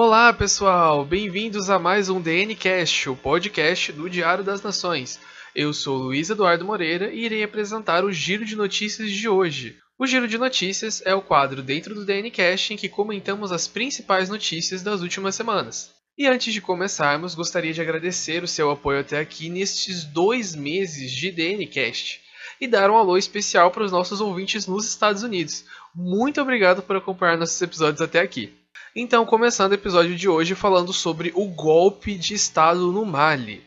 Olá, pessoal! Bem-vindos a mais um DNCast, o podcast do Diário das Nações. Eu sou Luiz Eduardo Moreira e irei apresentar o Giro de Notícias de hoje. O Giro de Notícias é o quadro dentro do DNCast em que comentamos as principais notícias das últimas semanas. E antes de começarmos, gostaria de agradecer o seu apoio até aqui nestes dois meses de DNCast e dar um alô especial para os nossos ouvintes nos Estados Unidos. Muito obrigado por acompanhar nossos episódios até aqui. Então, começando o episódio de hoje falando sobre o golpe de Estado no Mali.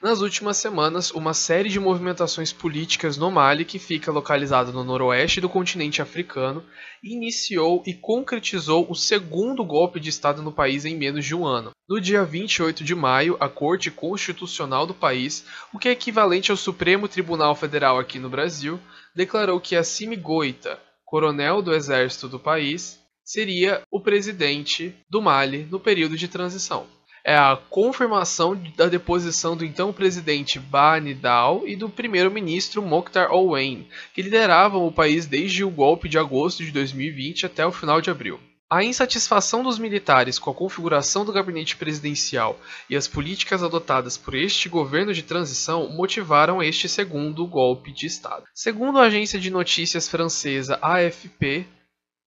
Nas últimas semanas, uma série de movimentações políticas no Mali, que fica localizado no noroeste do continente africano, iniciou e concretizou o segundo golpe de Estado no país em menos de um ano. No dia 28 de maio, a Corte Constitucional do país, o que é equivalente ao Supremo Tribunal Federal aqui no Brasil, declarou que Assimi Goita, coronel do exército do país, seria o presidente do Mali no período de transição é a confirmação da deposição do então presidente Banidal e do primeiro-ministro Mokhtar Owen, que lideravam o país desde o golpe de agosto de 2020 até o final de abril. A insatisfação dos militares com a configuração do gabinete presidencial e as políticas adotadas por este governo de transição motivaram este segundo golpe de Estado. Segundo a agência de notícias francesa AFP,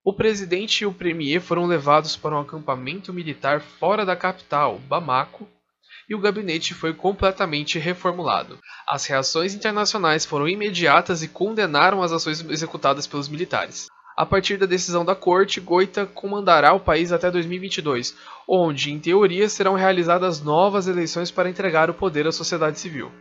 o presidente e o premier foram levados para um acampamento militar fora da capital, Bamako, e o gabinete foi completamente reformulado. As reações internacionais foram imediatas e condenaram as ações executadas pelos militares. A partir da decisão da corte, Goita comandará o país até 2022, onde, em teoria, serão realizadas novas eleições para entregar o poder à sociedade civil.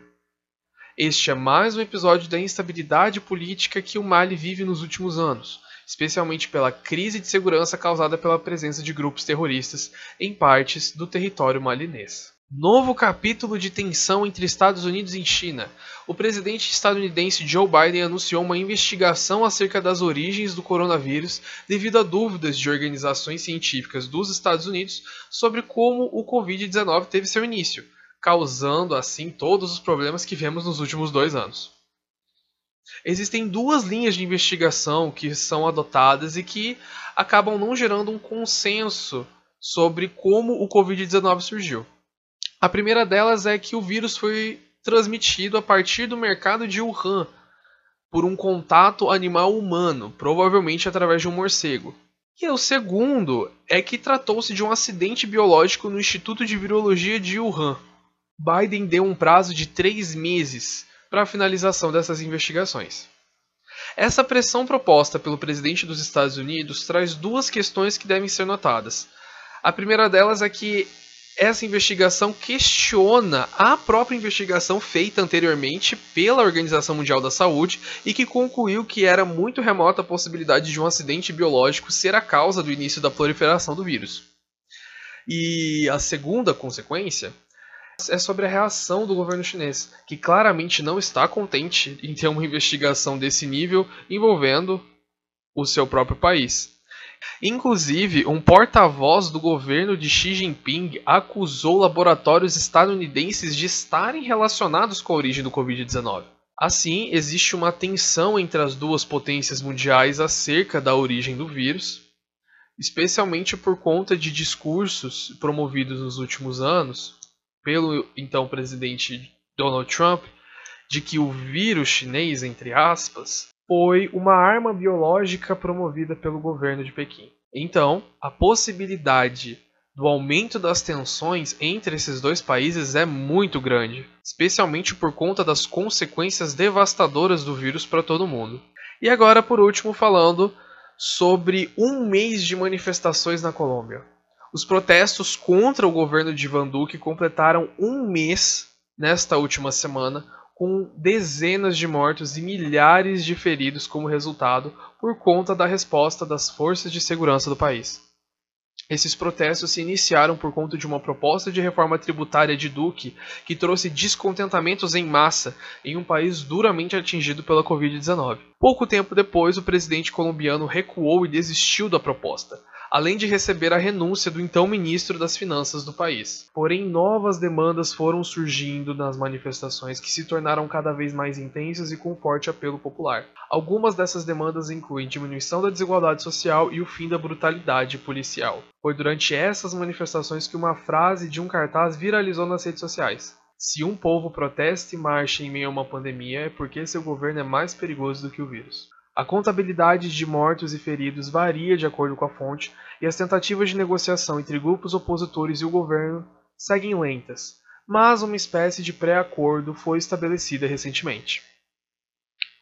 Este é mais um episódio da instabilidade política que o Mali vive nos últimos anos especialmente pela crise de segurança causada pela presença de grupos terroristas em partes do território malinês. Novo capítulo de tensão entre Estados Unidos e China. O presidente estadunidense Joe Biden anunciou uma investigação acerca das origens do coronavírus devido a dúvidas de organizações científicas dos Estados Unidos sobre como o Covid-19 teve seu início, causando assim todos os problemas que vemos nos últimos dois anos. Existem duas linhas de investigação que são adotadas e que acabam não gerando um consenso sobre como o Covid-19 surgiu. A primeira delas é que o vírus foi transmitido a partir do mercado de Wuhan por um contato animal humano, provavelmente através de um morcego. E o segundo é que tratou-se de um acidente biológico no Instituto de Virologia de Wuhan. Biden deu um prazo de três meses para a finalização dessas investigações. Essa pressão proposta pelo presidente dos Estados Unidos traz duas questões que devem ser notadas. A primeira delas é que essa investigação questiona a própria investigação feita anteriormente pela Organização Mundial da Saúde e que concluiu que era muito remota a possibilidade de um acidente biológico ser a causa do início da proliferação do vírus. E a segunda consequência é sobre a reação do governo chinês, que claramente não está contente em ter uma investigação desse nível envolvendo o seu próprio país. Inclusive, um porta-voz do governo de Xi Jinping acusou laboratórios estadunidenses de estarem relacionados com a origem do Covid-19. Assim, existe uma tensão entre as duas potências mundiais acerca da origem do vírus, especialmente por conta de discursos promovidos nos últimos anos pelo então presidente Donald Trump de que o vírus chinês, entre aspas, foi uma arma biológica promovida pelo governo de Pequim. Então, a possibilidade do aumento das tensões entre esses dois países é muito grande, especialmente por conta das consequências devastadoras do vírus para todo mundo. E agora, por último, falando sobre um mês de manifestações na Colômbia. Os protestos contra o governo de Van Duque completaram um mês nesta última semana, com dezenas de mortos e milhares de feridos como resultado por conta da resposta das forças de segurança do país. Esses protestos se iniciaram por conta de uma proposta de reforma tributária de Duque que trouxe descontentamentos em massa em um país duramente atingido pela Covid-19. Pouco tempo depois, o presidente colombiano recuou e desistiu da proposta, além de receber a renúncia do então ministro das Finanças do país. Porém, novas demandas foram surgindo nas manifestações que se tornaram cada vez mais intensas e com forte apelo popular. Algumas dessas demandas incluem diminuição da desigualdade social e o fim da brutalidade policial. Foi durante essas manifestações que uma frase de um cartaz viralizou nas redes sociais. Se um povo protesta e marcha em meio a uma pandemia, é porque seu governo é mais perigoso do que o vírus. A contabilidade de mortos e feridos varia de acordo com a fonte, e as tentativas de negociação entre grupos opositores e o governo seguem lentas, mas uma espécie de pré-acordo foi estabelecida recentemente.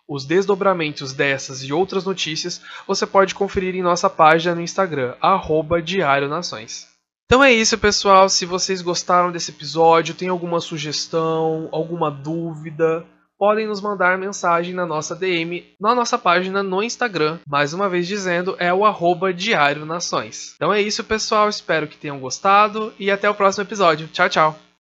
Os desdobramentos dessas e outras notícias você pode conferir em nossa página no Instagram, arroba Diário Nações. Então é isso, pessoal. Se vocês gostaram desse episódio, tem alguma sugestão, alguma dúvida, podem nos mandar mensagem na nossa DM, na nossa página no Instagram. Mais uma vez dizendo, é o arroba Diário Nações. Então é isso, pessoal. Espero que tenham gostado e até o próximo episódio. Tchau, tchau.